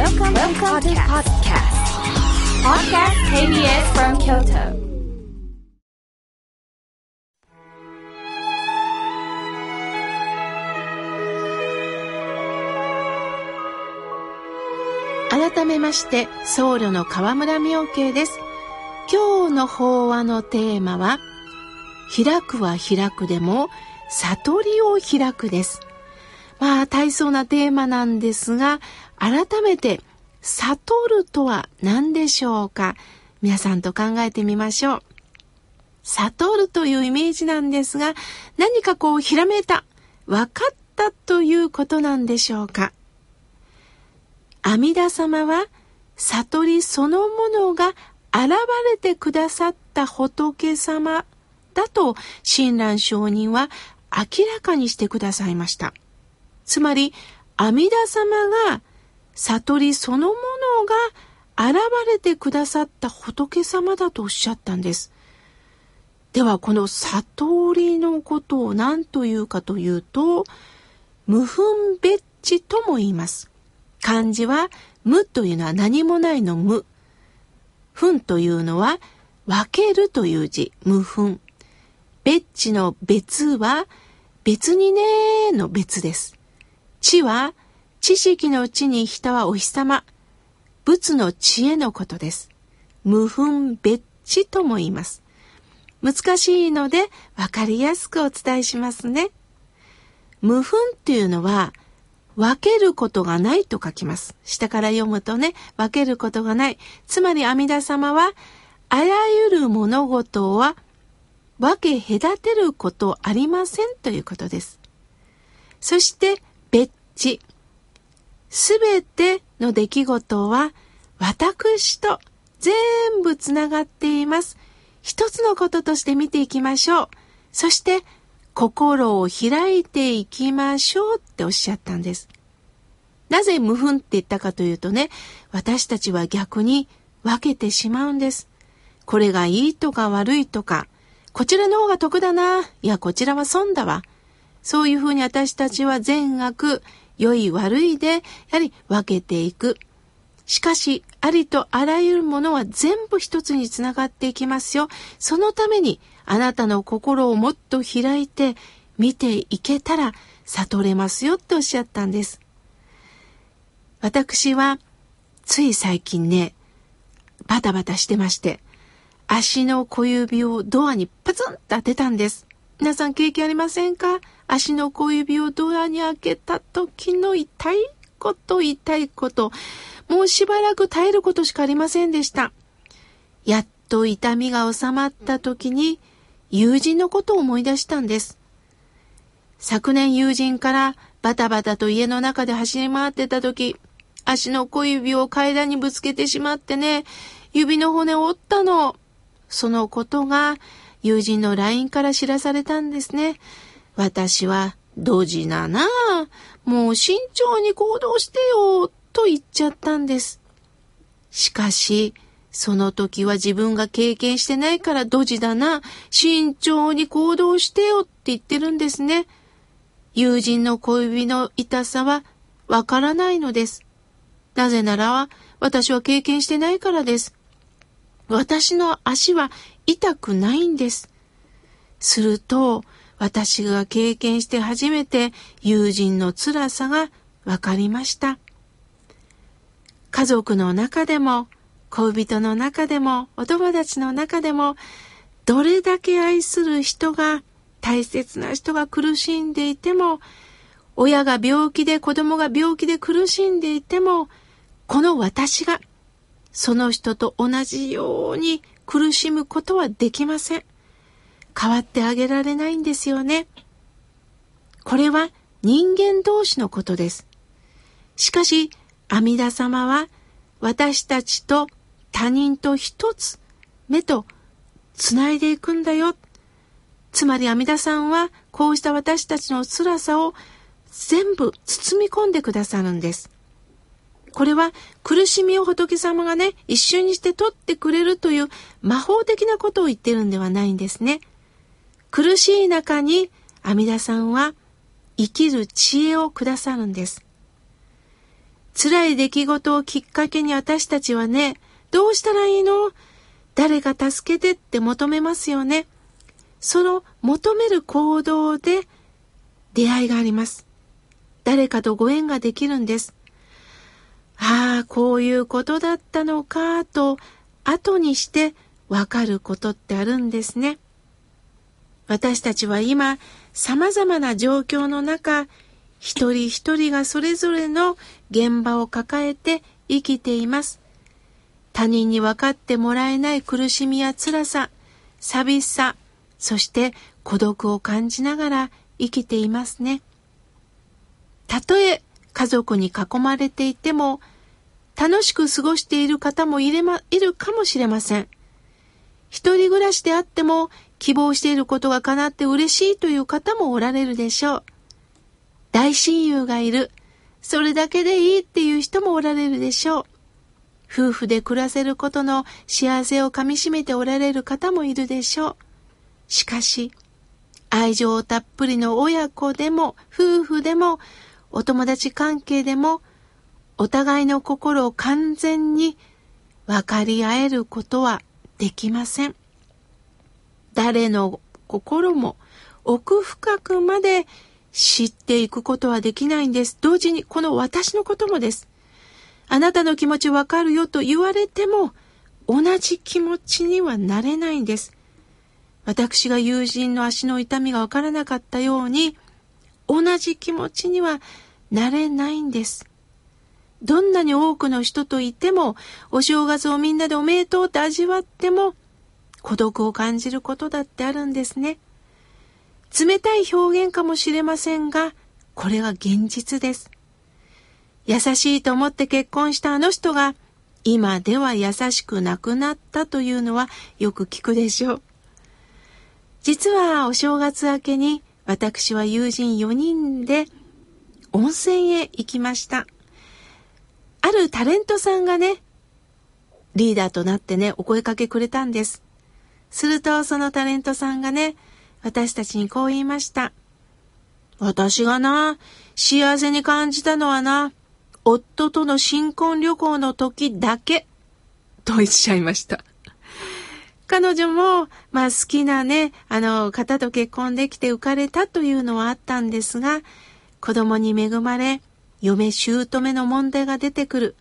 Welcome, Welcome to podcast. Podcast KBS from Kyoto. 改めまして僧侶の河村明慶です今日の法話のテーマは開くは開くでも悟りを開くですまあ大層なテーマなんですが改めて悟るとは何でしょうか？皆さんと考えてみましょう。悟るというイメージなんですが何かこうひらめいた分かったということなんでしょうか？阿弥陀様は悟りそのものが現れてくださった仏様だと親鸞上人は明らかにしてくださいました。つまり阿弥陀様が悟りそのものが現れてくださった仏様だとおっしゃったんです。ではこの悟りのことを何というかというと無分別地とも言います。漢字は無というのは何もないの無。分というのは分けるという字、無分。別地の別は別にねの別です。知は知識の知に人はお日様。仏の知恵のことです。無分別地とも言います。難しいので分かりやすくお伝えしますね。無分っていうのは分けることがないと書きます。下から読むとね、分けることがない。つまり阿弥陀様は、あらゆる物事は分け隔てることありませんということです。そして、別地。すべての出来事は私と全部つながっています。一つのこととして見ていきましょう。そして、心を開いていきましょうっておっしゃったんです。なぜ無分って言ったかというとね、私たちは逆に分けてしまうんです。これがいいとか悪いとか、こちらの方が得だな、いやこちらは損だわ。そういうふうに私たちは善悪、良い悪いで、やはり分けていく。しかし、ありとあらゆるものは全部一つにつながっていきますよ。そのために、あなたの心をもっと開いて見ていけたら悟れますよっておっしゃったんです。私はつい最近ね、バタバタしてまして、足の小指をドアにパツンと当てたんです。皆さん経験ありませんか？足の小指をドアに開けた時の痛いこと痛いこと。もうしばらく耐えることしかありませんでした。やっと痛みが収まった時に友人のことを思い出したんです。昨年友人からバタバタと家の中で走り回ってた時、足の小指を階段にぶつけてしまってね、指の骨を折ったの。そのことが友人の LINE から知らされたんですね。私はドジななもう慎重に行動してよ。と言っちゃったんです。しかし、その時は自分が経験してないからドジだな、慎重に行動してよって言ってるんですね。友人の小指の痛さはわからないのです。なぜなら私は経験してないからです。私の足は痛くないんです。すると、私が経験して初めて友人の辛さがわかりました。家族の中でも、恋人の中でも、お友達の中でも、どれだけ愛する人が、大切な人が苦しんでいても、親が病気で子供が病気で苦しんでいても、この私が、その人と同じように苦しむことはできません。変わってあげられないんですよね。これは人間同士のことです。しかし、阿弥陀様は私たちと他人と一つ目とつないでいくんだよ。つまり阿弥陀さんはこうした私たちの辛さを全部包み込んでくださるんです。これは苦しみを仏様がね、一瞬にして取ってくれるという魔法的なことを言ってるんではないんですね。苦しい中に阿弥陀さんは生きる知恵をくださるんです。辛い出来事をきっかけに私たちはね、どうしたらいいの？誰か助けてって求めますよね。その求める行動で出会いがあります。誰かとご縁ができるんです。ああ、こういうことだったのかと後にしてわかることってあるんですね。私たちは今様々な状況の中、一人一人がそれぞれの現場を抱えて生きています。他人に分かってもらえない苦しみや辛さ、寂しさ、そして孤独を感じながら生きていますね。たとえ家族に囲まれていても、楽しく過ごしている方もいれま、いるかもしれません。一人暮らしであっても希望していることが叶って嬉しいという方もおられるでしょう。大親友がいる。それだけでいいっていう人もおられるでしょう。夫婦で暮らせることの幸せをかみしめておられる方もいるでしょう。しかし、愛情たっぷりの親子でも、夫婦でも、お友達関係でも、お互いの心を完全に分かり合えることはできません。誰の心も奥深くまで知っていくことはできないんです。同時にこの私のこともです。あなたの気持ちわかるよと言われても同じ気持ちにはなれないんです。私が友人の足の痛みがわからなかったように同じ気持ちにはなれないんです。どんなに多くの人といても、お正月をみんなでおめでとうって味わっても、孤独を感じることだってあるんですね。冷たい表現かもしれませんが、これは現実です。優しいと思って結婚したあの人が、今では優しくなくなったというのはよく聞くでしょう。実はお正月明けに私は友人4人で温泉へ行きました。あるタレントさんがね、リーダーとなってね、お声かけくれたんです。するとそのタレントさんがね、私たちにこう言いました。私がな、幸せに感じたのはな、夫との新婚旅行の時だけ、とおっしゃいました。彼女も、まあ好きなね、あの、方と結婚できて浮かれたというのはあったんですが、子供に恵まれ、嫁姑の問題が出てくる。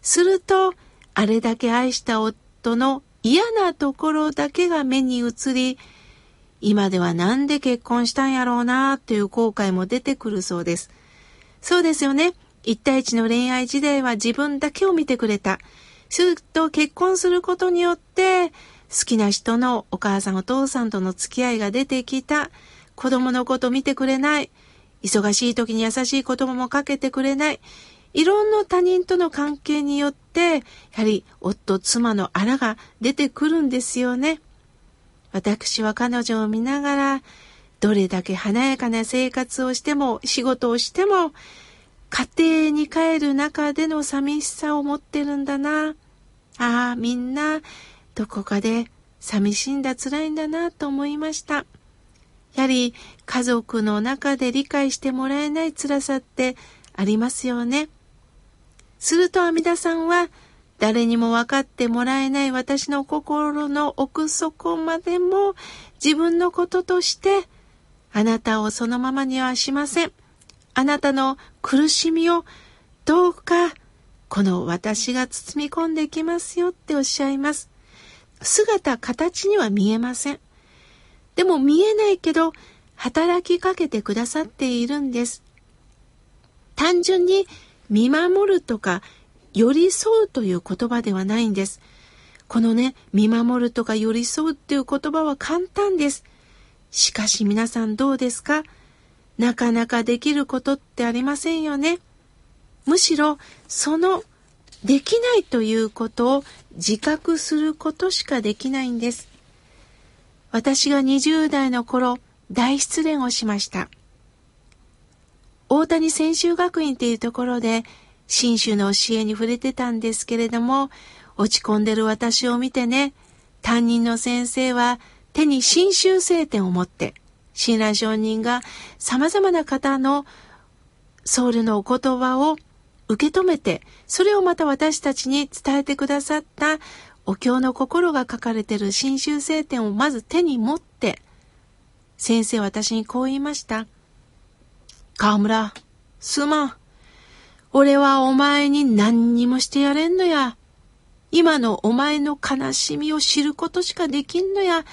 すると、あれだけ愛した夫の嫌なところだけが目に映り、今ではなんで結婚したんやろうなという後悔も出てくるそうです。そうですよね。一対一の恋愛時代は自分だけを見てくれた。すると結婚することによって、好きな人のお母さんお父さんとの付き合いが出てきた。子供のこと見てくれない。忙しい時に優しい言葉もかけてくれない。いろんな他人との関係によって、やはり夫、妻のあらが出てくるんですよね。私は彼女を見ながら、どれだけ華やかな生活をしても、仕事をしても、家庭に帰る中での寂しさを持ってるんだな。ああ、みんな、どこかで寂しいんだ、辛いんだな、と思いました。やはり家族の中で理解してもらえない辛さってありますよね。すると阿弥陀さんは誰にも分かってもらえない私の心の奥底までも自分のこととしてあなたをそのままにはしません。あなたの苦しみをどうかこの私が包み込んでいきますよっておっしゃいます。姿、形には見えません。でも見えないけど働きかけてくださっているんです。単純に見守るとか寄り添うという言葉ではないんです。このね、見守るとか寄り添うっていう言葉は簡単です。しかし皆さんどうですか？なかなかできることってありませんよね。むしろそのできないということを自覚することしかできないんです。私が20代の頃、大失恋をしました。大谷専修学院っていうところで、新州の教えに触れてたんですけれども、落ち込んでる私を見てね、担任の先生は手に新州聖典を持って、親鸞上人が様々な方の僧侶のお言葉を受け止めて、それをまた私たちに伝えてくださったお経の心が書かれてる新修聖典をまず手に持って、先生私にこう言いました。河村、すまん。俺はお前に何にもしてやれんのや。今のお前の悲しみを知ることしかできんのや。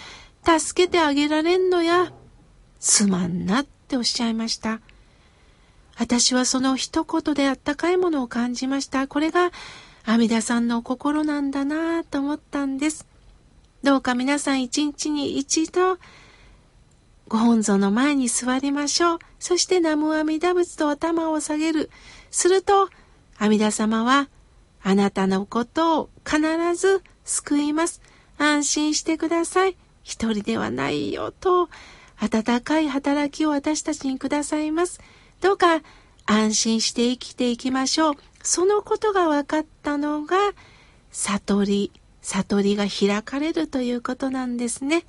助けてあげられんのや。すまんなっておっしゃいました。私はその一言であったかいものを感じました。これが阿弥陀さんの心なんだなぁと思ったんです。どうか皆さん一日に一度、ご本尊の前に座りましょう。そして南無阿弥陀仏と頭を下げる。すると、阿弥陀様は、あなたのことを必ず救います。安心してください。一人ではないよと、温かい働きを私たちにくださいます。どうか安心して生きていきましょう。そのことが分かったのが、悟り、悟りが開かれるということなんですね。